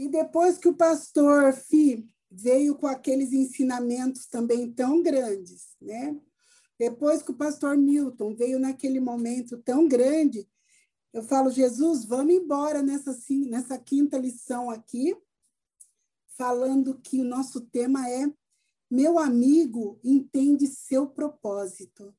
E depois que o pastor Fi veio com aqueles ensinamentos também tão grandes, né? Depois que o pastor Milton veio naquele momento tão grande, eu falo, Jesus, vamos embora nessa, nessa quinta lição aqui, falando que o nosso tema é Meu amigo entende seu propósito.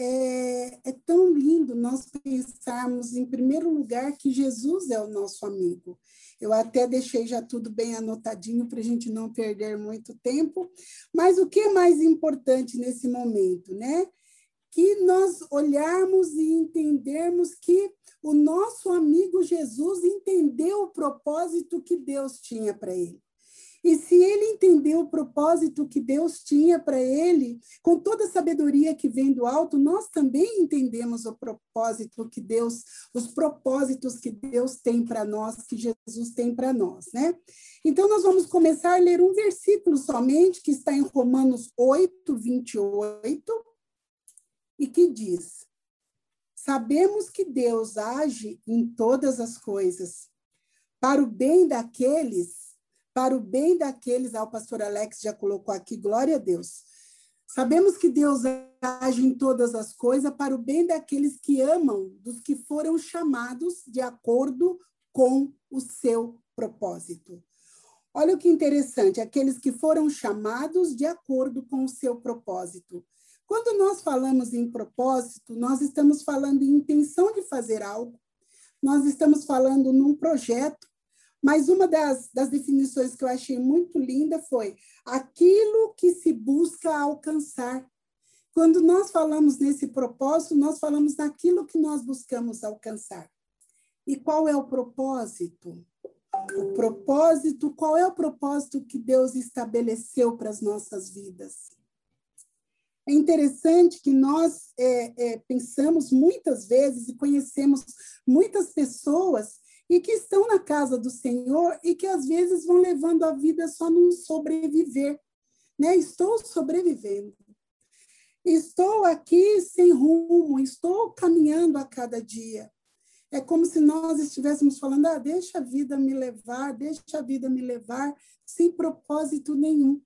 É, é, tão lindo nós pensarmos, em primeiro lugar, que Jesus é o nosso amigo. Eu até deixei já tudo bem anotadinho para a gente não perder muito tempo. Mas o que é mais importante nesse momento, né? Que nós olharmos e entendermos que o nosso amigo Jesus entendeu o propósito que Deus tinha para ele. E se ele entendeu o propósito que Deus tinha para ele, com toda a sabedoria que vem do alto, nós também entendemos o propósito que Deus, os propósitos que Deus tem para nós, que Jesus tem para nós, né? Então nós vamos começar a ler um versículo somente que está em Romanos 8, 28, e que diz: Sabemos que Deus age em todas as coisas para o bem daqueles para o bem daqueles, ah, o pastor Alex já colocou aqui, glória a Deus. Sabemos que Deus age em todas as coisas para o bem daqueles que amam, dos que foram chamados de acordo com o seu propósito. Olha o que interessante, aqueles que foram chamados de acordo com o seu propósito. Quando nós falamos em propósito, nós estamos falando em intenção de fazer algo, nós estamos falando num projeto, mas uma das, das definições que eu achei muito linda foi aquilo que se busca alcançar. Quando nós falamos nesse propósito, nós falamos naquilo que nós buscamos alcançar. E qual é o propósito? O propósito, qual é o propósito que Deus estabeleceu para as nossas vidas? É interessante que nós é, é, pensamos muitas vezes e conhecemos muitas pessoas e que estão na casa do Senhor e que às vezes vão levando a vida só num sobreviver. Né? Estou sobrevivendo. Estou aqui sem rumo, estou caminhando a cada dia. É como se nós estivéssemos falando: ah, deixa a vida me levar, deixa a vida me levar, sem propósito nenhum.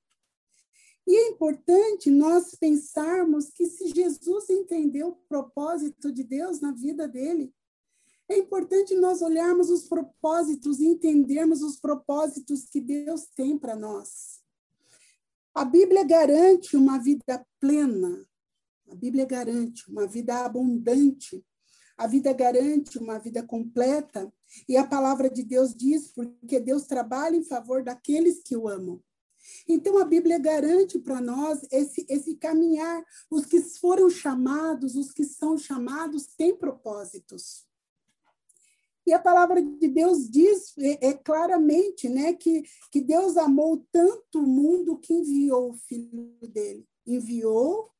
E é importante nós pensarmos que se Jesus entendeu o propósito de Deus na vida dele, é importante nós olharmos os propósitos e entendermos os propósitos que Deus tem para nós. A Bíblia garante uma vida plena, a Bíblia garante uma vida abundante, a vida garante uma vida completa, e a palavra de Deus diz, porque Deus trabalha em favor daqueles que o amam. Então, a Bíblia garante para nós esse, esse caminhar. Os que foram chamados, os que são chamados, têm propósitos. E a palavra de Deus diz é, é, claramente né, que, que Deus amou tanto o mundo que enviou o Filho dele. Enviou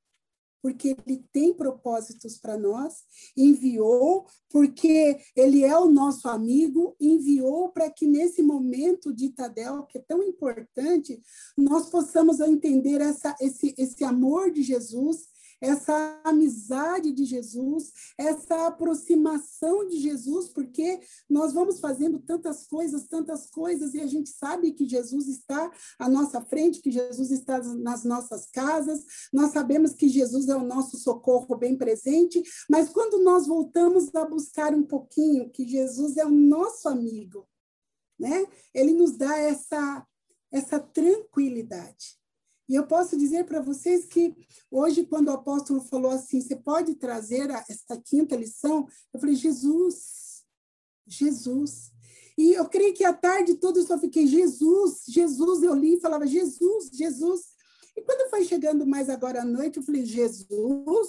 porque ele tem propósitos para nós, enviou porque ele é o nosso amigo, enviou para que nesse momento de Tadel, que é tão importante, nós possamos entender essa, esse, esse amor de Jesus, essa amizade de Jesus, essa aproximação de Jesus, porque nós vamos fazendo tantas coisas, tantas coisas, e a gente sabe que Jesus está à nossa frente, que Jesus está nas nossas casas, nós sabemos que Jesus é o nosso socorro bem presente, mas quando nós voltamos a buscar um pouquinho que Jesus é o nosso amigo, né? Ele nos dá essa essa tranquilidade. E eu posso dizer para vocês que hoje, quando o apóstolo falou assim, você pode trazer a, essa quinta lição, eu falei, Jesus, Jesus. E eu creio que à tarde toda eu só fiquei, Jesus, Jesus, eu li e falava, Jesus, Jesus. E quando foi chegando mais agora à noite, eu falei, Jesus, o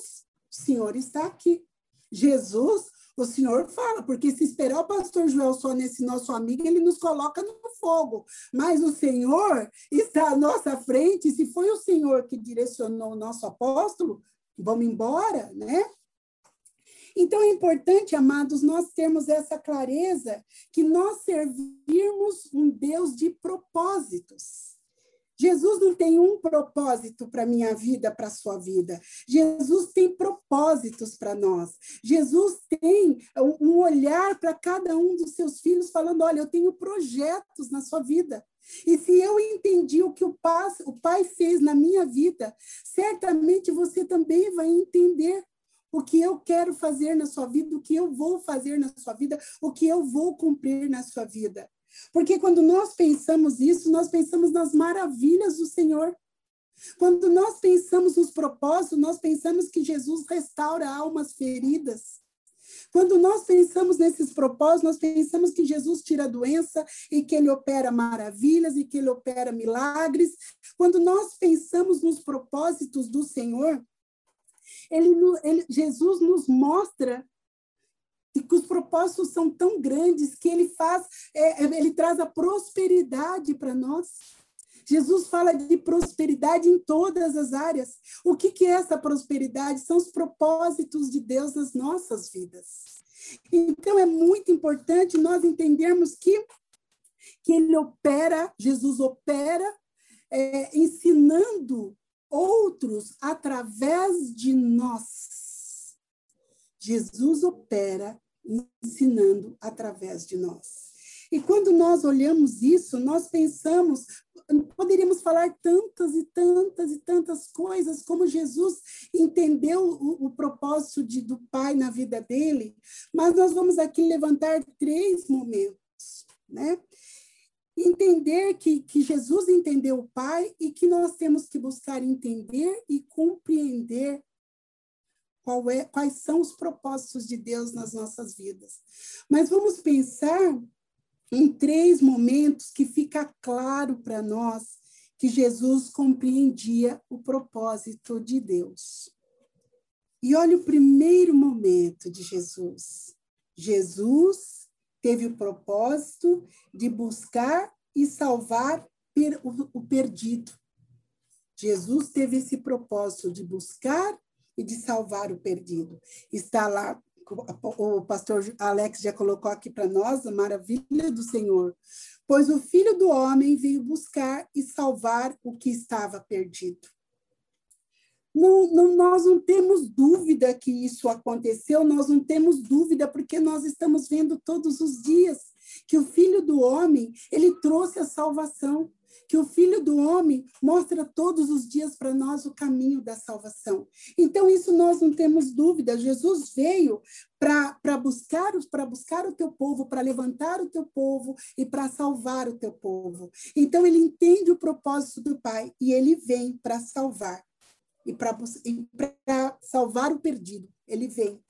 Senhor está aqui. Jesus, o Senhor fala, porque se esperar o pastor Joel só nesse nosso amigo, ele nos coloca no fogo. Mas o Senhor está à nossa frente, se foi o Senhor que direcionou o nosso apóstolo, vamos embora, né? Então é importante, amados, nós termos essa clareza que nós servirmos um Deus de propósitos. Jesus não tem um propósito para minha vida, para sua vida. Jesus tem propósitos para nós. Jesus tem um olhar para cada um dos seus filhos, falando: olha, eu tenho projetos na sua vida. E se eu entendi o que o pai, o pai fez na minha vida, certamente você também vai entender o que eu quero fazer na sua vida, o que eu vou fazer na sua vida, o que eu vou cumprir na sua vida. Porque quando nós pensamos isso, nós pensamos nas maravilhas do Senhor. Quando nós pensamos nos propósitos, nós pensamos que Jesus restaura almas feridas. Quando nós pensamos nesses propósitos, nós pensamos que Jesus tira a doença e que ele opera maravilhas e que ele opera milagres. Quando nós pensamos nos propósitos do Senhor, ele, ele, Jesus nos mostra que os propósitos são tão grandes que ele faz, é, é ele traz a prosperidade para nós. Jesus fala de prosperidade em todas as áreas. O que, que é essa prosperidade? São os propósitos de Deus nas nossas vidas. Então, é muito importante nós entendermos que, que ele opera, Jesus opera, é, ensinando outros através de nós. Jesus opera ensinando através de nós. E quando nós olhamos isso, nós pensamos, poderíamos falar tantas e tantas e tantas coisas, como Jesus entendeu o, o propósito de, do Pai na vida dele, mas nós vamos aqui levantar três momentos, né? Entender que, que Jesus entendeu o Pai e que nós temos que buscar entender e compreender é, quais são os propósitos de Deus nas nossas vidas. Mas vamos pensar em três momentos que fica claro para nós que Jesus compreendia o propósito de Deus. E olha o primeiro momento de Jesus. Jesus teve o propósito de buscar e salvar o perdido. Jesus teve esse propósito de buscar e de salvar o perdido. Está lá, o pastor Alex já colocou aqui para nós a maravilha do Senhor. Pois o Filho do Homem veio buscar e salvar o que estava perdido. Não, não, nós não temos dúvida que isso aconteceu, nós não temos dúvida porque nós estamos vendo todos os dias que o Filho do Homem, ele trouxe a salvação que o Filho do Homem mostra todos os dias para nós o caminho da salvação. Então, isso nós não temos dúvida. Jesus veio para buscar, buscar o teu povo, para levantar o teu povo e para salvar o teu povo. Então, ele entende o propósito do Pai e ele vem para salvar e para salvar o perdido. Ele vem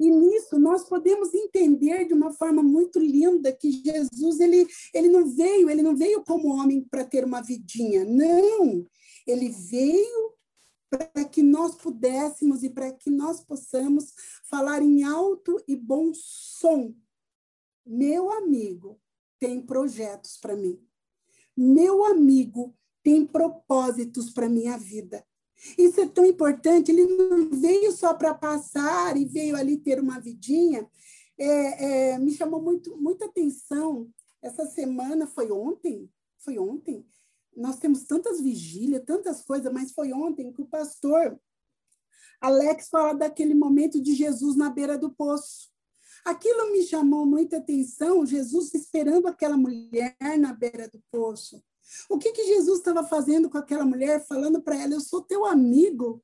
e nisso nós podemos entender de uma forma muito linda que Jesus ele, ele não veio, ele não veio como homem para ter uma vidinha. Não, ele veio para que nós pudéssemos e para que nós possamos falar em alto e bom som. Meu amigo tem projetos para mim. Meu amigo tem propósitos para minha vida. Isso é tão importante. Ele não veio só para passar e veio ali ter uma vidinha. É, é, me chamou muito, muita atenção. Essa semana foi ontem, foi ontem. Nós temos tantas vigílias, tantas coisas, mas foi ontem que o pastor Alex fala daquele momento de Jesus na beira do poço. Aquilo me chamou muita atenção, Jesus esperando aquela mulher na beira do poço. O que, que Jesus estava fazendo com aquela mulher, falando para ela: Eu sou teu amigo.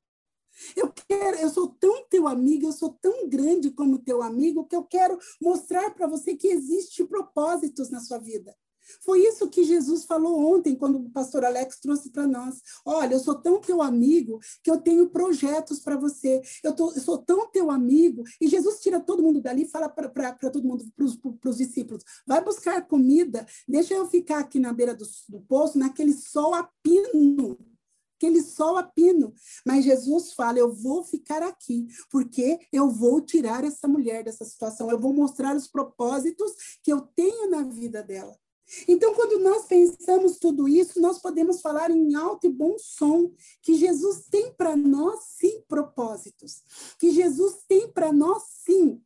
Eu quero, eu sou tão teu amigo, eu sou tão grande como teu amigo que eu quero mostrar para você que existe propósitos na sua vida. Foi isso que Jesus falou ontem, quando o pastor Alex trouxe para nós. Olha, eu sou tão teu amigo que eu tenho projetos para você. Eu, tô, eu, sou tão teu amigo. E Jesus tira todo mundo dali e fala para todo mundo, para os discípulos: vai buscar comida, deixa eu ficar aqui na beira do, do poço, naquele sol a pino aquele sol a pino. Mas Jesus fala: Eu vou ficar aqui, porque eu vou tirar essa mulher dessa situação, eu vou mostrar os propósitos que eu tenho na vida dela. Então, quando nós pensamos tudo isso, nós podemos falar em alto e bom som que Jesus tem para nós, sim, propósitos. Que Jesus tem para nós, sim,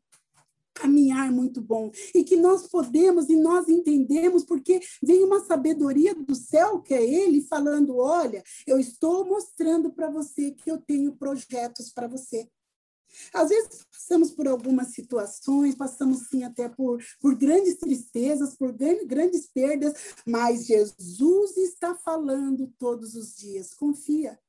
caminhar muito bom e que nós podemos e nós entendemos porque vem uma sabedoria do céu que é ele falando olha eu estou mostrando para você que eu tenho projetos para você às vezes passamos por algumas situações, passamos sim até por, por grandes tristezas, por grandes perdas, mas Jesus está falando todos os dias. Confia,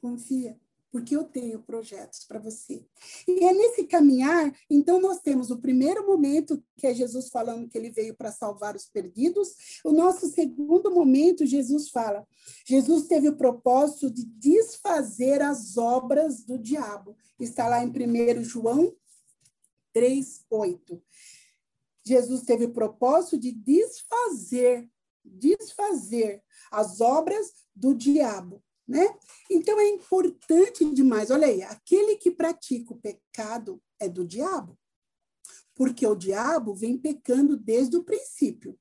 confia porque eu tenho projetos para você. E é nesse caminhar, então, nós temos o primeiro momento, que é Jesus falando que ele veio para salvar os perdidos. O nosso segundo momento, Jesus fala: Jesus teve o propósito de desfazer as obras do diabo. Está lá em 1 João 3, 8. Jesus teve o propósito de desfazer, desfazer as obras do diabo né? Então é importante demais. Olha aí, aquele que pratica o pecado é do diabo, porque o diabo vem pecando desde o princípio.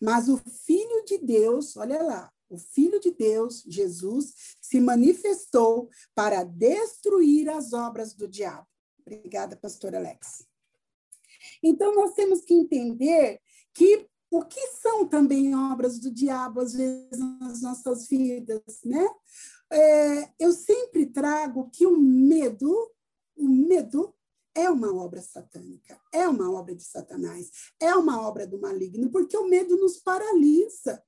Mas o Filho de Deus, olha lá, o Filho de Deus, Jesus, se manifestou para destruir as obras do diabo. Obrigada, pastor Alex. Então, nós temos que entender que o que são também obras do diabo, às vezes, nas nossas vidas, né? É, eu sempre trago que o medo, o medo é uma obra satânica, é uma obra de Satanás, é uma obra do maligno, porque o medo nos paralisa.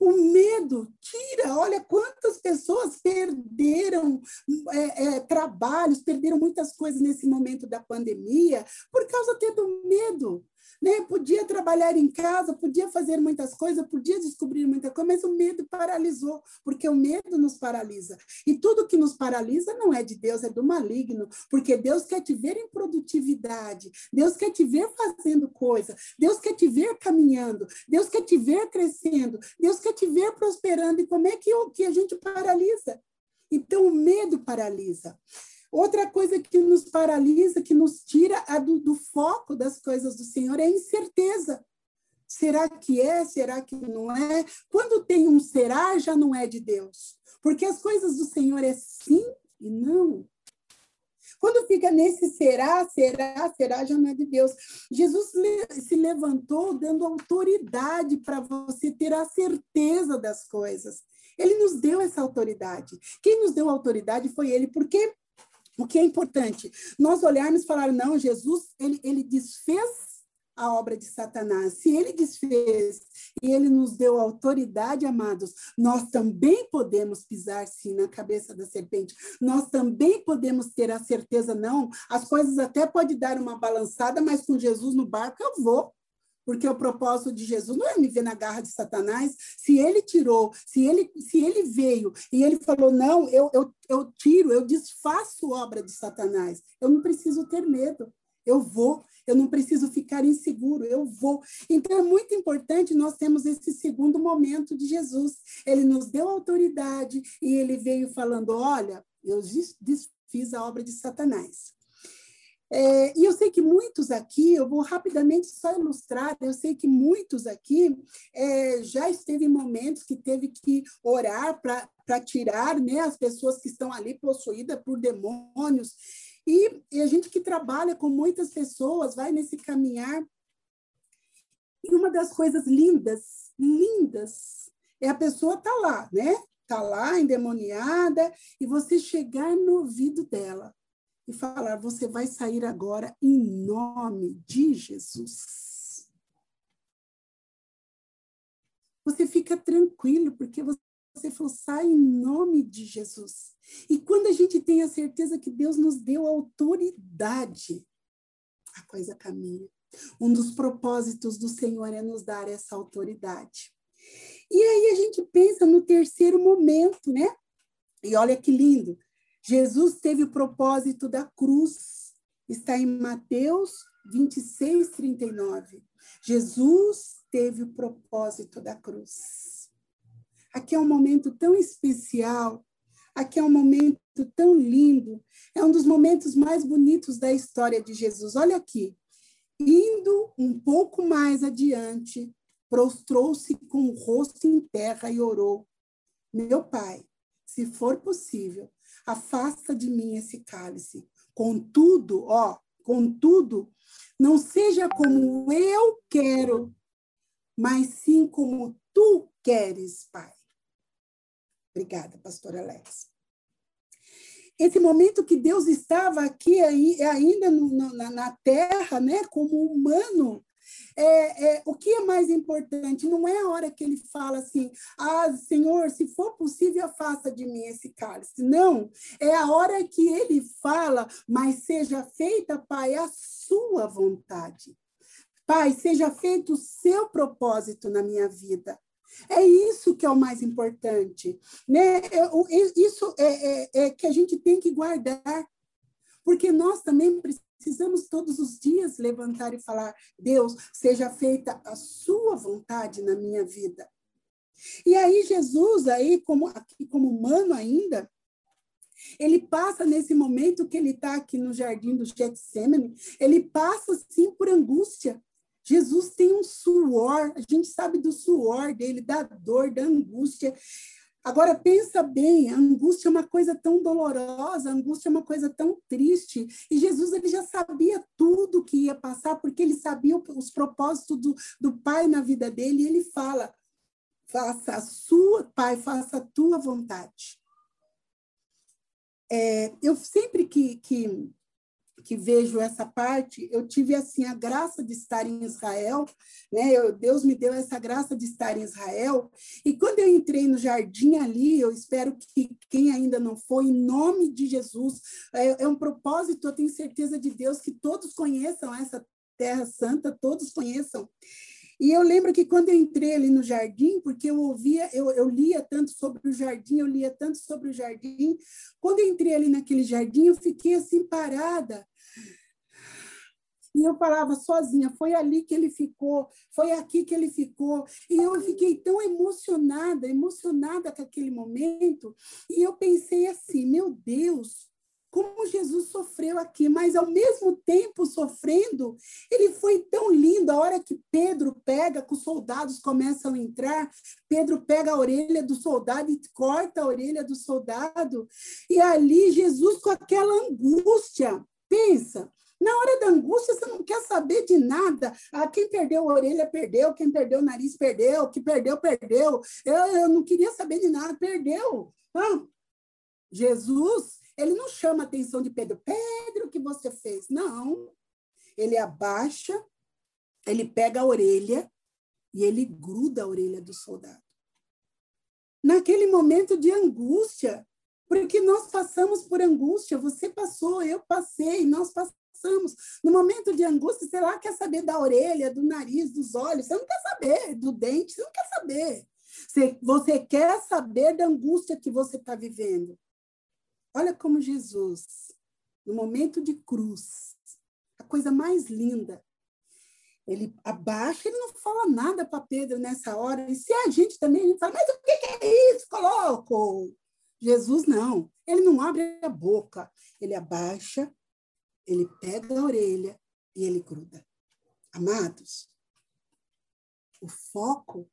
O medo tira, olha quantas pessoas perderam é, é, trabalhos, perderam muitas coisas nesse momento da pandemia, por causa até do medo né? Podia trabalhar em casa, podia fazer muitas coisas, podia descobrir muita coisa, mas o medo paralisou, porque o medo nos paralisa. E tudo que nos paralisa não é de Deus, é do maligno, porque Deus quer te ver em produtividade, Deus quer te ver fazendo coisa, Deus quer te ver caminhando, Deus quer te ver crescendo, Deus quer te ver prosperando. E como é que, que a gente paralisa? Então, o medo paralisa. Outra coisa que nos paralisa, que nos tira do, do foco das coisas do Senhor é a incerteza. Será que é? Será que não é? Quando tem um será, já não é de Deus. Porque as coisas do Senhor é sim e não. Quando fica nesse será, será, será, já não é de Deus. Jesus se levantou dando autoridade para você ter a certeza das coisas. Ele nos deu essa autoridade. Quem nos deu autoridade foi ele, porque o que é importante? Nós olharmos e falar, não, Jesus, ele, ele desfez a obra de Satanás. Se ele desfez e ele nos deu autoridade, amados, nós também podemos pisar sim na cabeça da serpente. Nós também podemos ter a certeza, não, as coisas até podem dar uma balançada, mas com Jesus no barco eu vou porque o propósito de Jesus não é me ver na garra de Satanás. Se ele tirou, se ele, se ele veio e ele falou, não, eu, eu, eu tiro, eu desfaço obra de Satanás, eu não preciso ter medo, eu vou, eu não preciso ficar inseguro, eu vou. Então é muito importante nós temos esse segundo momento de Jesus. Ele nos deu autoridade e ele veio falando: olha, eu desfiz a obra de Satanás. É, e eu sei que muitos aqui, eu vou rapidamente só ilustrar, eu sei que muitos aqui é, já esteve em momentos que teve que orar para tirar né, as pessoas que estão ali possuídas por demônios. E, e a gente que trabalha com muitas pessoas vai nesse caminhar. E uma das coisas lindas, lindas, é a pessoa tá lá, né? Tá lá endemoniada e você chegar no ouvido dela e falar: você vai sair agora em nome de Jesus. Você fica tranquilo, porque você falou: sai em nome de Jesus. E quando a gente tem a certeza que Deus nos deu autoridade, a coisa caminha. Um dos propósitos do Senhor é nos dar essa autoridade. E aí a gente pensa no terceiro momento, né? E olha que lindo. Jesus teve o propósito da cruz. Está em Mateus 26, 39. Jesus teve o propósito da cruz. Aqui é um momento tão especial, aqui é um momento tão lindo, é um dos momentos mais bonitos da história de Jesus. Olha aqui. Indo um pouco mais adiante, prostrou-se com o rosto em terra e orou: Meu pai, se for possível, afasta de mim esse cálice. Contudo, ó, contudo, Não seja como eu quero, mas sim como tu queres, Pai. Obrigada, pastora Alex. Esse momento que Deus estava aqui ainda na, na terra, né, como humano, é, é, o que é mais importante? Não é a hora que ele fala assim, ah, Senhor, se for possível, afasta de mim esse cálice. Não, é a hora que ele fala, mas seja feita, Pai, a sua vontade. Pai, seja feito o seu propósito na minha vida. É isso que é o mais importante. Né? Isso é, é, é que a gente tem que guardar, porque nós também precisamos todos os dias levantar e falar: Deus, seja feita a sua vontade na minha vida. E aí Jesus aí como aqui como humano ainda, ele passa nesse momento que ele está aqui no jardim do Getsemane, ele passa sim por angústia. Jesus tem um suor, a gente sabe do suor dele, da dor, da angústia. Agora, pensa bem, a angústia é uma coisa tão dolorosa, a angústia é uma coisa tão triste. E Jesus ele já sabia tudo que ia passar, porque ele sabia os propósitos do, do Pai na vida dele. E ele fala: faça a sua, Pai, faça a tua vontade. É, eu sempre que, que que vejo essa parte, eu tive assim a graça de estar em Israel, né? Eu, Deus me deu essa graça de estar em Israel. E quando eu entrei no jardim ali, eu espero que quem ainda não foi, em nome de Jesus, é, é um propósito, eu tenho certeza de Deus que todos conheçam essa Terra Santa, todos conheçam. E eu lembro que quando eu entrei ali no jardim, porque eu ouvia, eu, eu lia tanto sobre o jardim, eu lia tanto sobre o jardim. Quando eu entrei ali naquele jardim, eu fiquei assim parada, e eu falava sozinha, foi ali que ele ficou, foi aqui que ele ficou. E eu fiquei tão emocionada, emocionada com aquele momento. E eu pensei assim: meu Deus, como Jesus sofreu aqui, mas ao mesmo tempo sofrendo, ele foi tão lindo. A hora que Pedro pega, que os soldados começam a entrar, Pedro pega a orelha do soldado e corta a orelha do soldado. E ali Jesus com aquela angústia. Pensa, na hora da angústia, você não quer saber de nada. Ah, quem perdeu a orelha, perdeu. Quem perdeu o nariz, perdeu. Quem perdeu, perdeu. Eu, eu não queria saber de nada, perdeu. Ah, Jesus, ele não chama a atenção de Pedro. Pedro, o que você fez? Não. Ele abaixa, ele pega a orelha e ele gruda a orelha do soldado. Naquele momento de angústia, porque nós passamos por angústia, você passou, eu passei, nós passamos passamos. No momento de angústia, você lá quer saber da orelha, do nariz, dos olhos, você não quer saber do dente, você não quer saber. Você, você quer saber da angústia que você está vivendo. Olha como Jesus, no momento de cruz, a coisa mais linda, ele abaixa, ele não fala nada para Pedro nessa hora. E se a gente também, a gente fala, mas o que é isso, coloco? Jesus não, ele não abre a boca, ele abaixa, ele pega a orelha e ele gruda. Amados, o foco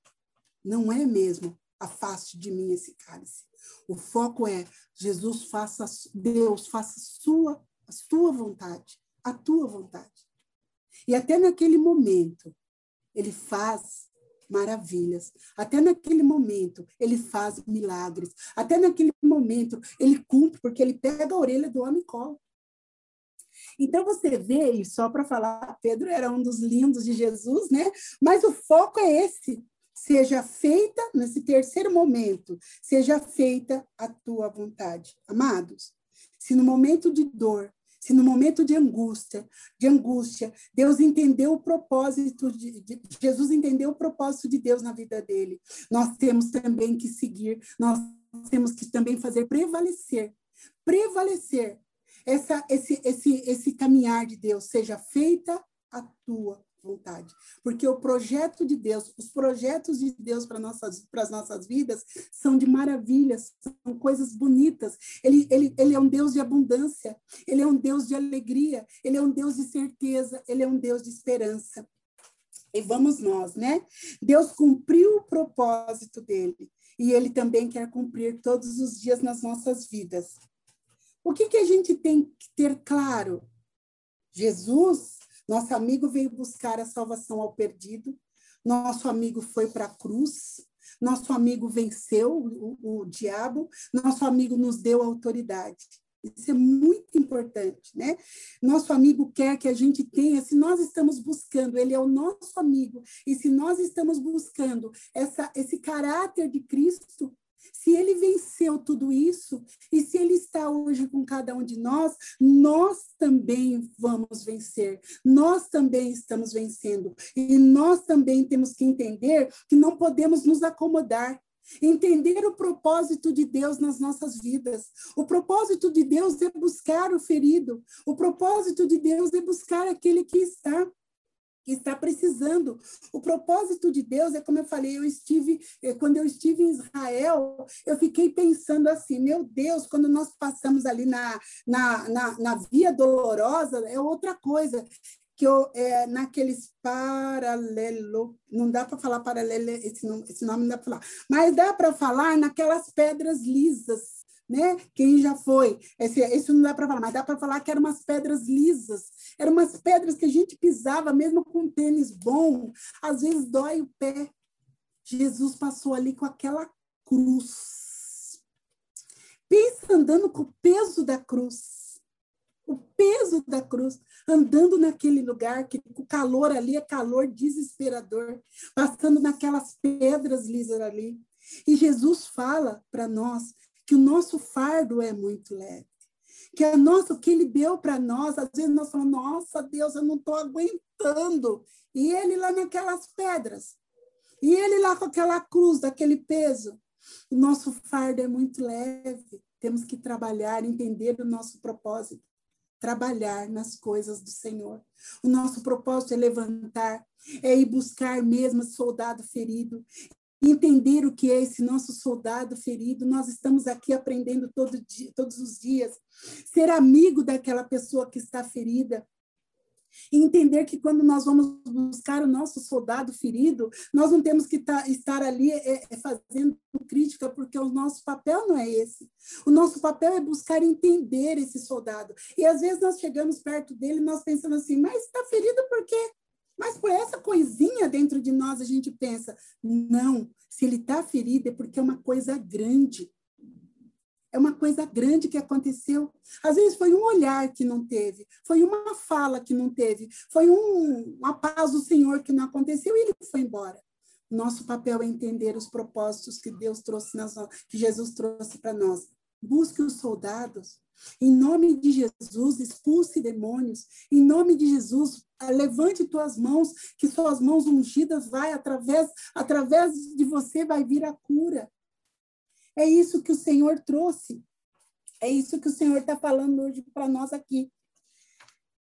não é mesmo afaste de mim esse cálice. O foco é Jesus faça Deus faça sua a sua vontade, a tua vontade. E até naquele momento ele faz maravilhas. Até naquele momento ele faz milagres. Até naquele momento ele cumpre porque ele pega a orelha do homem e cola. Então você vê, e só para falar, Pedro era um dos lindos de Jesus, né? Mas o foco é esse. Seja feita, nesse terceiro momento, seja feita a tua vontade. Amados, se no momento de dor, se no momento de angústia, de angústia, Deus entendeu o propósito de, de, Jesus entendeu o propósito de Deus na vida dele, nós temos também que seguir, nós temos que também fazer prevalecer, prevalecer essa, esse, esse, esse caminhar de Deus seja feita a tua vontade. Porque o projeto de Deus, os projetos de Deus para nossas, as nossas vidas são de maravilhas, são coisas bonitas. Ele, ele, ele é um Deus de abundância, ele é um Deus de alegria, ele é um Deus de certeza, ele é um Deus de esperança. E vamos nós, né? Deus cumpriu o propósito dele e ele também quer cumprir todos os dias nas nossas vidas. O que, que a gente tem que ter claro? Jesus, Nosso amigo veio buscar a salvação ao perdido. Nosso amigo foi para a cruz. Nosso amigo venceu o, o diabo. Nosso amigo nos deu autoridade. Isso é muito importante, né? Nosso amigo quer que a gente tenha, se nós estamos buscando, ele é o nosso amigo, e se nós estamos buscando essa, esse caráter de Cristo, se ele venceu tudo isso, e se ele está hoje com cada um de nós, nós também vamos vencer. Nós também estamos vencendo. E nós também temos que entender que não podemos nos acomodar. Entender o propósito de Deus nas nossas vidas. O propósito de Deus é buscar o ferido. O propósito de Deus é buscar aquele que está que está precisando. O propósito de Deus é como eu falei, eu estive eh, quando eu estive em Israel, eu fiquei pensando assim, meu Deus, quando nós passamos ali na, na, na, na via dolorosa, é outra coisa que eu, é, naqueles paralelo, não dá para falar paralelo, esse nome, esse nome não dá para falar, mas dá para falar naquelas pedras lisas, né? Quem já foi, esse, esse não dá para falar, mas dá para falar que eram umas pedras lisas, eram umas pedras que a gente pisava, mesmo com um tênis bom, às vezes dói o pé. Jesus passou ali com aquela cruz. Pensa andando com o peso da cruz o peso da cruz, andando naquele lugar, que o calor ali é calor desesperador, passando naquelas pedras lisas ali. E Jesus fala para nós que o nosso fardo é muito leve. Que a nossa, o que ele deu para nós, às vezes nós falamos, nossa Deus, eu não estou aguentando. E ele lá naquelas pedras. E ele lá com aquela cruz, daquele peso. O nosso fardo é muito leve. Temos que trabalhar, entender o nosso propósito trabalhar nas coisas do Senhor. O nosso propósito é levantar, é ir buscar mesmo soldado ferido, entender o que é esse nosso soldado ferido. Nós estamos aqui aprendendo todo dia, todos os dias. Ser amigo daquela pessoa que está ferida, e entender que quando nós vamos buscar o nosso soldado ferido, nós não temos que tá, estar ali é, é, fazendo crítica, porque o nosso papel não é esse. O nosso papel é buscar entender esse soldado. E às vezes nós chegamos perto dele nós pensamos assim, mas está ferido por quê? Mas por essa coisinha dentro de nós a gente pensa, não, se ele está ferido é porque é uma coisa grande. É uma coisa grande que aconteceu. Às vezes foi um olhar que não teve, foi uma fala que não teve, foi um, uma paz do Senhor que não aconteceu e ele foi embora. Nosso papel é entender os propósitos que Deus trouxe, nas, que Jesus trouxe para nós. Busque os soldados. Em nome de Jesus, expulse demônios. Em nome de Jesus, levante tuas mãos, que suas mãos ungidas vai através através de você vai vir a cura. É isso que o Senhor trouxe. É isso que o Senhor está falando hoje para nós aqui.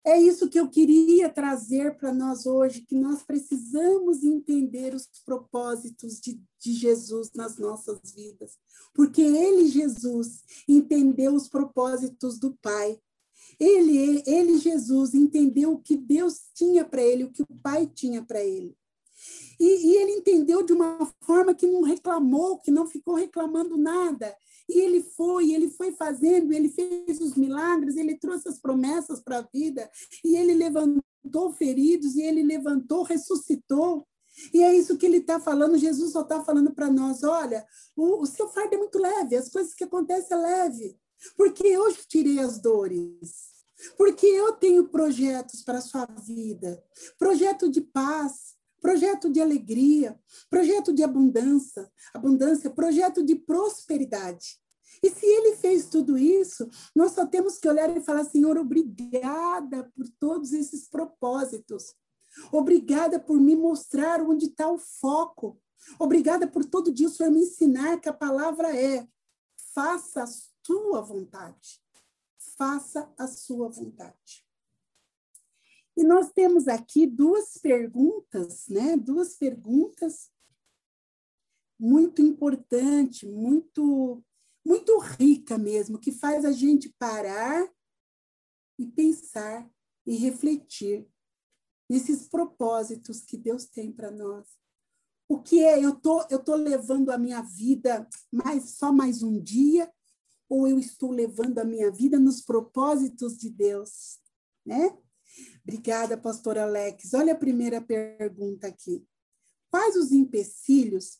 É isso que eu queria trazer para nós hoje, que nós precisamos entender os propósitos de, de, Jesus nas nossas vidas. Porque ele, Jesus, entendeu os propósitos do Pai. Ele, ele Jesus, entendeu o que Deus tinha para ele, o que o Pai tinha para ele. E, e, ele entendeu de uma forma que não reclamou, que não ficou reclamando nada. E ele foi, ele foi fazendo, ele fez os milagres, ele trouxe as promessas para a vida, e ele levantou feridos, e ele levantou, ressuscitou. E é isso que ele está falando, Jesus só está falando para nós: olha, o, o seu fardo é muito leve, as coisas que acontecem é leve, porque eu tirei as dores. Porque eu tenho projetos para a sua vida, projeto de paz, projeto de alegria, projeto de abundância, abundância, projeto de prosperidade. E se ele fez tudo isso, nós só temos que olhar e falar: Senhor, obrigada por todos esses propósitos. Obrigada por me mostrar onde está o foco. Obrigada por todo dia o Senhor me ensinar que a palavra é: faça a sua vontade. Faça a sua vontade. E nós temos aqui duas perguntas, né? Duas perguntas muito importante, muito muito rica mesmo, que faz a gente parar e pensar e refletir nesses propósitos que Deus tem para nós. O que é eu tô eu tô levando a minha vida mais só mais um dia ou eu estou levando a minha vida nos propósitos de Deus, né? Obrigada, pastor Alex. Olha a primeira pergunta aqui. Quais os empecilhos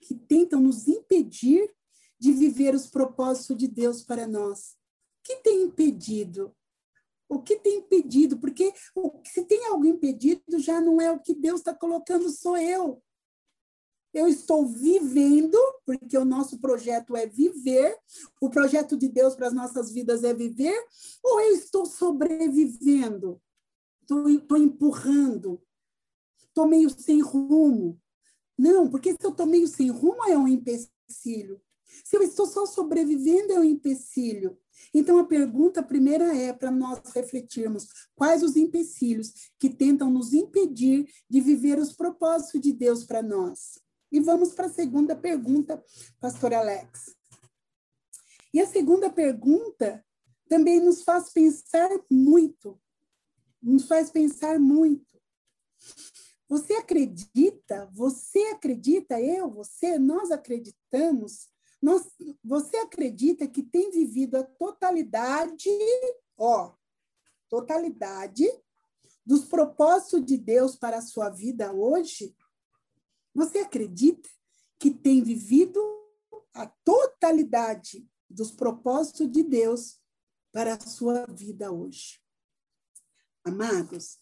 que tentam nos impedir de viver os propósitos de Deus para nós? O que tem impedido? O que tem impedido? Porque se tem algo impedido, já não é o que Deus está colocando, sou eu. Eu estou vivendo, porque o nosso projeto é viver, o projeto de Deus para as nossas vidas é viver, ou eu estou sobrevivendo? Estou empurrando, estou meio sem rumo. Não, porque se eu estou meio sem rumo é um empecilho. Se eu estou só sobrevivendo é um empecilho. Então, a pergunta primeira é para nós refletirmos quais os empecilhos que tentam nos impedir de viver os propósitos de Deus para nós. E vamos para a segunda pergunta, pastor Alex. E a segunda pergunta também nos faz pensar muito, nos faz pensar muito. Você acredita, você acredita, eu, você, nós acreditamos nós, você acredita que tem vivido a totalidade, ó, totalidade dos propósitos de Deus para a sua vida hoje? Você acredita que tem vivido a totalidade dos propósitos de Deus para a sua vida hoje? Amados,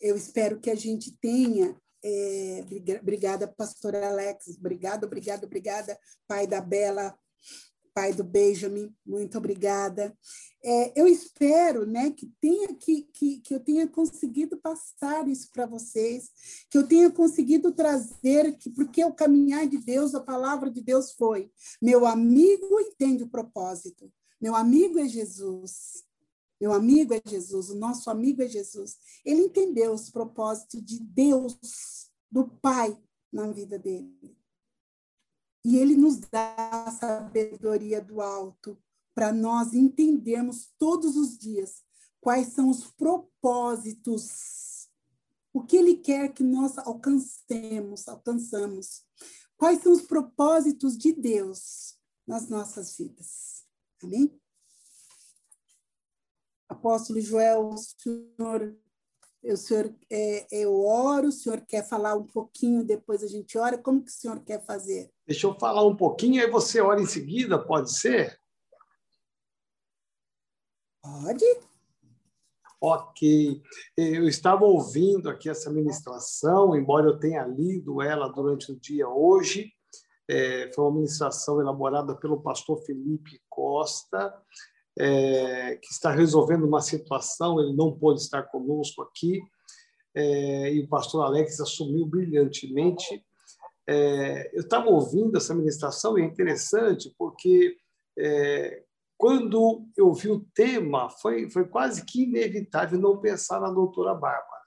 eu espero que a gente tenha é, obrigada, pastora Alex. Obrigada, obrigada, obrigada, pai da Bela, pai do Benjamin. Muito obrigada. É, eu espero né, que, tenha, que, que, que eu tenha conseguido passar isso para vocês, que eu tenha conseguido trazer, que, porque o caminhar de Deus, a palavra de Deus foi: meu amigo entende o propósito, meu amigo é Jesus. Meu amigo é Jesus, o nosso amigo é Jesus. Ele entendeu os propósitos de Deus, do Pai, na vida dele. E ele nos dá a sabedoria do alto para nós entendermos todos os dias quais são os propósitos, o que ele quer que nós alcancemos, alcançamos. Quais são os propósitos de Deus nas nossas vidas. Amém? Apóstolo Joel, o senhor, o senhor é, eu oro, o senhor quer falar um pouquinho, depois a gente ora, como que o senhor quer fazer? Deixa eu falar um pouquinho, aí você ora em seguida, pode ser? Pode. Ok. Eu estava ouvindo aqui essa ministração, embora eu tenha lido ela durante o dia hoje. É, foi uma ministração elaborada pelo pastor Felipe Costa, é, que está resolvendo uma situação, ele não pôde estar conosco aqui, é, e o pastor Alex assumiu brilhantemente. É, eu estava ouvindo essa ministração e é interessante porque é, quando eu vi o tema, foi, foi quase que inevitável não pensar na doutora Bárbara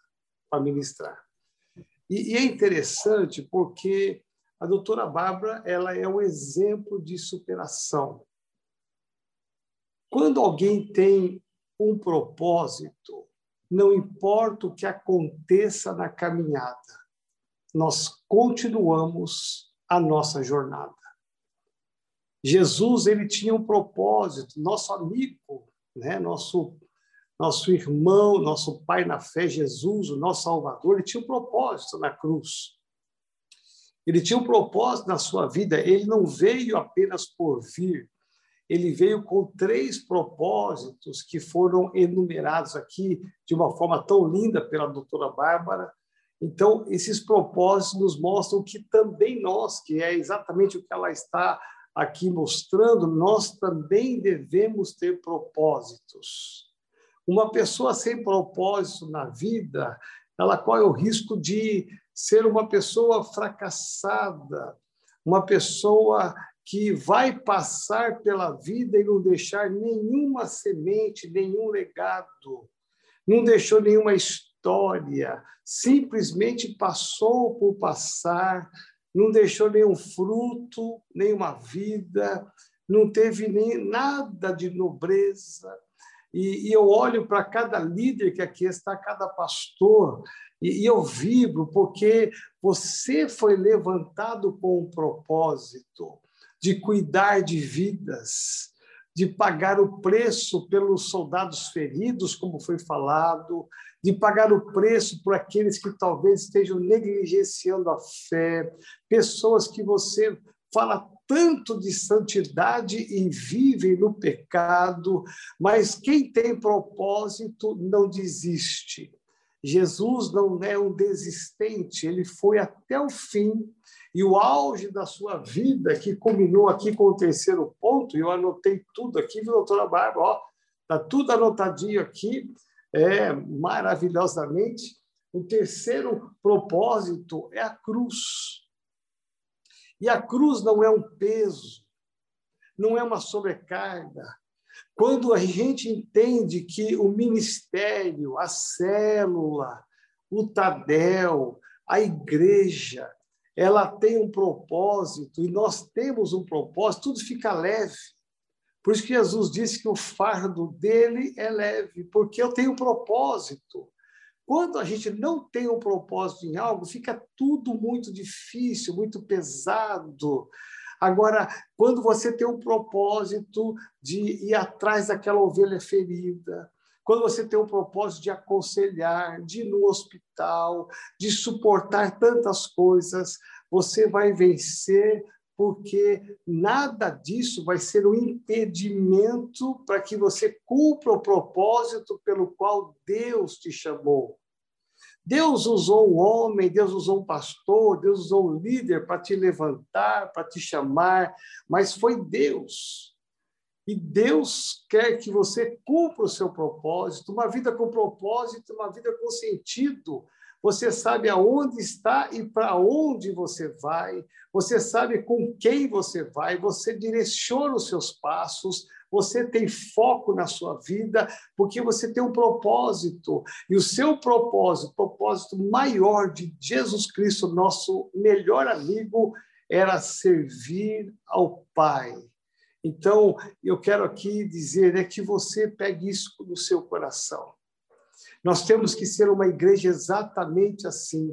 para ministrar. E, e é interessante porque a doutora Bárbara ela é um exemplo de superação. Quando alguém tem um propósito, não importa o que aconteça na caminhada, nós continuamos a nossa jornada. Jesus ele tinha um propósito, nosso amigo, né, nosso nosso irmão, nosso pai na fé, Jesus, o nosso Salvador, ele tinha um propósito na cruz. Ele tinha um propósito na sua vida, ele não veio apenas por vir, ele veio com três propósitos que foram enumerados aqui de uma forma tão linda pela doutora Bárbara. Então, esses propósitos nos mostram que também nós, que é exatamente o que ela está aqui mostrando, nós também devemos ter propósitos. Uma pessoa sem propósito na vida, ela corre o risco de ser uma pessoa fracassada, uma pessoa que vai passar pela vida e não deixar nenhuma semente, nenhum legado, não deixou nenhuma história, simplesmente passou por passar, não deixou nenhum fruto, nenhuma vida, não teve nem nada de nobreza. E, e eu olho para cada líder que aqui está, cada pastor, e, e eu vibro, porque você foi levantado com um propósito de cuidar de vidas, de pagar o preço pelos soldados feridos, como foi falado, de pagar o preço por aqueles que talvez estejam negligenciando a fé, pessoas que você fala tanto de santidade e vivem no pecado, mas quem tem propósito não desiste. Jesus não é um desistente, ele foi até o fim. E o auge da sua vida, que culminou aqui com o terceiro ponto, eu anotei tudo aqui, viu, doutora Bárbara? Ó, está tudo anotadinho aqui, é, maravilhosamente. O terceiro propósito é a cruz. E a cruz não é um peso, não é uma sobrecarga. Quando a gente entende que o ministério, a célula, o Tadel, a igreja, ela tem um propósito e nós temos um propósito, tudo fica leve. Por isso que Jesus disse que o fardo dele é leve, porque eu tenho um propósito. Quando a gente não tem um propósito em algo, fica tudo muito difícil, muito pesado. Agora, quando você tem um propósito de ir atrás daquela ovelha ferida, quando você tem um propósito de aconselhar, de ir no hospital, de suportar tantas coisas, você vai vencer porque nada disso vai ser um impedimento para que você cumpra o propósito pelo qual Deus te chamou. Deus usou um homem, Deus usou um pastor, Deus usou um líder para te levantar, para te chamar, mas foi Deus. E Deus quer que você cumpra o seu propósito, uma vida com propósito, uma vida com sentido, você sabe aonde está e para onde você vai, você sabe com quem você vai, você direciona os seus passos, você tem foco na sua vida, porque você tem um propósito. E o seu propósito, propósito maior de Jesus Cristo, nosso melhor amigo, era servir ao Pai. Então, eu quero aqui dizer é que você pegue isso no seu coração. Nós temos que ser uma igreja exatamente assim.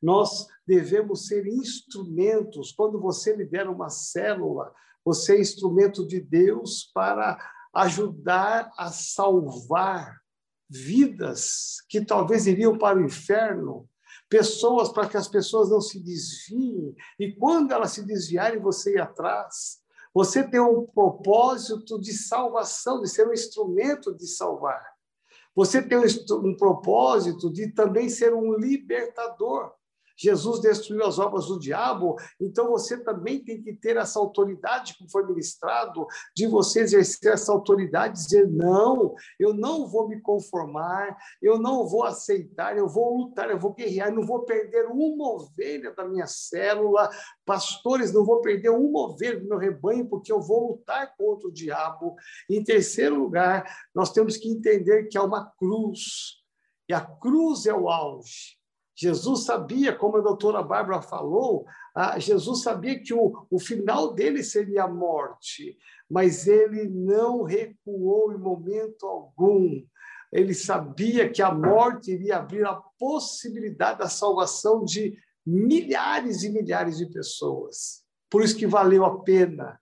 Nós devemos ser instrumentos. Quando você lidera uma célula, você é instrumento de Deus para ajudar a salvar vidas que talvez iriam para o inferno, pessoas para que as pessoas não se desviem, e quando elas se desviarem, você ir atrás. Você tem um propósito de salvação, de ser um instrumento de salvar. Você tem um, propósito de também ser um libertador. Jesus destruiu as obras do diabo, então você também tem que ter essa autoridade, como foi ministrado, de você exercer essa autoridade, dizer: não, eu não vou me conformar, eu não vou aceitar, eu vou lutar, eu vou guerrear, não vou perder uma ovelha da minha célula, pastores, não vou perder uma ovelha do meu rebanho, porque eu vou lutar contra o diabo. Em terceiro lugar, nós temos que entender que há uma cruz, e a cruz é o auge. Jesus sabia, como a doutora Bárbara falou, ah, Jesus sabia que o, o final dele seria a morte, mas ele não recuou em momento algum. Ele sabia que a morte iria abrir a possibilidade da salvação de milhares e milhares de pessoas. Por isso que valeu a pena.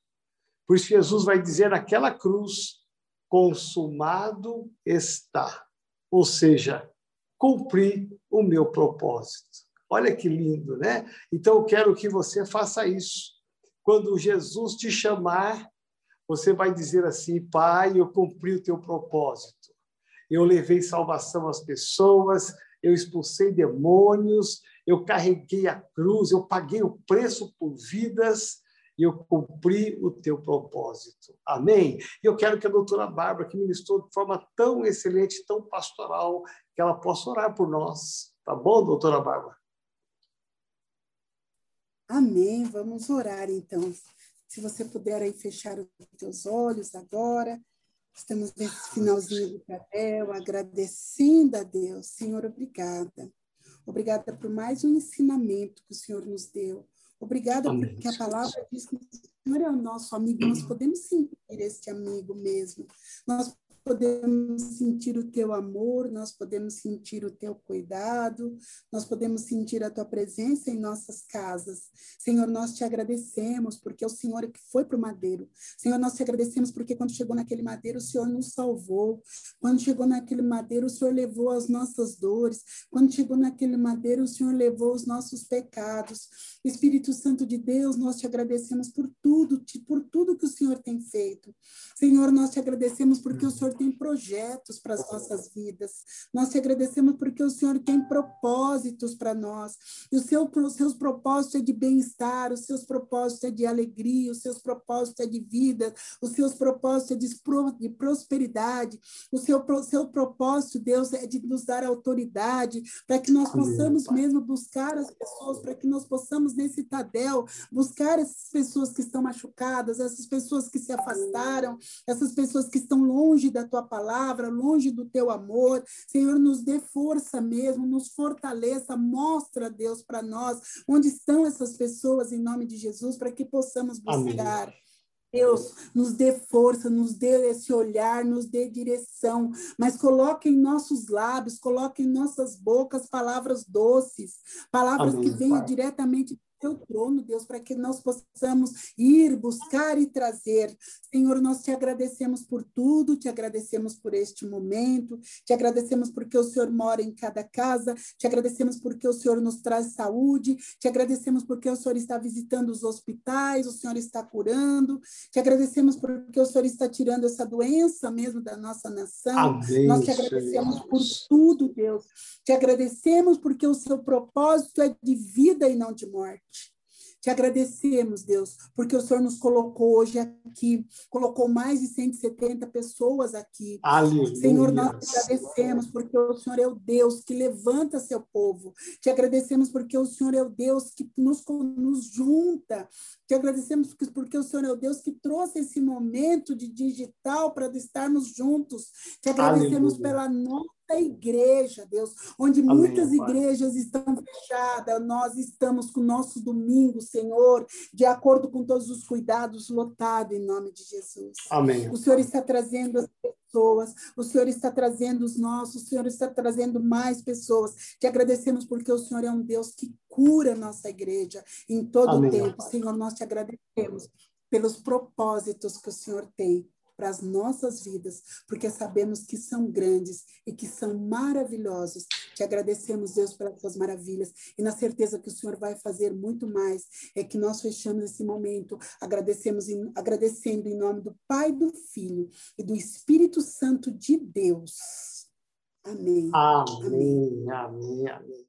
Por isso Jesus vai dizer naquela cruz: consumado está. Ou seja, cumprir o meu propósito. Olha que lindo, né? Então eu quero que você faça isso. Quando Jesus te chamar, você vai dizer assim: Pai, eu cumpri o teu propósito. Eu levei salvação às pessoas, eu expulsei demônios, eu carreguei a cruz, eu paguei o preço por vidas e eu cumpri o teu propósito. Amém? E eu quero que a doutora Bárbara, que ministrou de forma tão excelente, tão pastoral, que ela possa orar por nós. Tá bom, doutora Bárbara? Amém. Vamos orar, então. Se você puder aí fechar os teus olhos agora. Estamos nesse finalzinho do papel, agradecendo a Deus. Senhor, obrigada. Obrigada por mais um ensinamento que o Senhor nos deu. Obrigada Amém. porque a palavra diz que o Senhor é o nosso amigo, nós podemos sentir este amigo mesmo. Nós podemos sentir o teu amor, nós podemos sentir o teu cuidado, nós podemos sentir a tua presença em nossas casas. Senhor, nós te agradecemos porque é o Senhor que foi para o madeiro. Senhor, nós te agradecemos porque quando chegou naquele madeiro, o Senhor nos salvou. Quando chegou naquele madeiro, o Senhor levou as nossas dores. Quando chegou naquele madeiro, o Senhor levou os nossos pecados. Espírito Santo de Deus, nós te agradecemos por tudo, por tudo que o Senhor tem feito. Senhor, nós te agradecemos porque o Senhor tem projetos para as nossas vidas. Nós te agradecemos porque o Senhor tem propósitos para nós. E o seu, os seus propósitos é de bem-estar, os seus propósitos é de alegria, os seus propósitos é de vida, os seus propósitos é de, de prosperidade. O seu, seu propósito, Deus, é de nos dar autoridade para que nós possamos mesmo buscar as pessoas, para que nós possamos, nesse Tadel, buscar essas pessoas que estão machucadas, essas pessoas que se afastaram, essas pessoas que estão longe da tua palavra, longe do teu amor. Senhor, nos dê força mesmo, nos fortaleça, mostra, Deus, para nós onde estão essas pessoas em nome de Jesus, para que possamos buscar. Amém. Deus, nos dê força, nos dê esse olhar, nos dê direção, mas coloque em nossos lábios, coloque em nossas bocas palavras doces, palavras Amém, que venham Pai. diretamente teu trono, Deus, para que nós possamos ir, buscar e trazer. Senhor, nós te agradecemos por tudo, te agradecemos por este momento, te agradecemos porque o Senhor mora em cada casa, te agradecemos porque o Senhor nos traz saúde, te agradecemos porque o Senhor está visitando os hospitais, o Senhor está curando, te agradecemos porque o Senhor está tirando essa doença mesmo da nossa nação. Amém, nós te agradecemos Senhor. por tudo, Deus. Te agradecemos porque o seu propósito é de vida e não de morte. Te agradecemos, Deus, porque o Senhor nos colocou hoje aqui, colocou mais de 170 pessoas aqui. Aleluia. Senhor, nós te agradecemos porque o Senhor é o Deus que levanta seu povo. Te agradecemos porque o Senhor é o Deus que nos, nos junta. Te agradecemos porque o Senhor é o Deus que trouxe esse momento de digital para estarmos juntos. Te agradecemos Aleluia. pela nossa igreja, Deus, onde Amém, muitas igrejas estão fechadas, nós estamos com o nosso domingo, Senhor, de acordo com todos os cuidados, lotado em nome de Jesus. Amém. O Senhor está trazendo as pessoas, o Senhor está trazendo os nossos, o Senhor está trazendo mais pessoas. Te agradecemos porque o Senhor é um Deus que cura a nossa igreja em todo o tempo. Senhor, nós te agradecemos pelos propósitos que o Senhor tem para as nossas vidas, porque sabemos que são grandes e que são maravilhosos. Te agradecemos, Deus, pelas suas maravilhas e na certeza que o Senhor vai fazer muito mais. É que nós fechamos esse momento agradecemos em, agradecendo em nome do Pai, do Filho e do Espírito Santo de Deus. Amém. Amém, amém, amém. amém.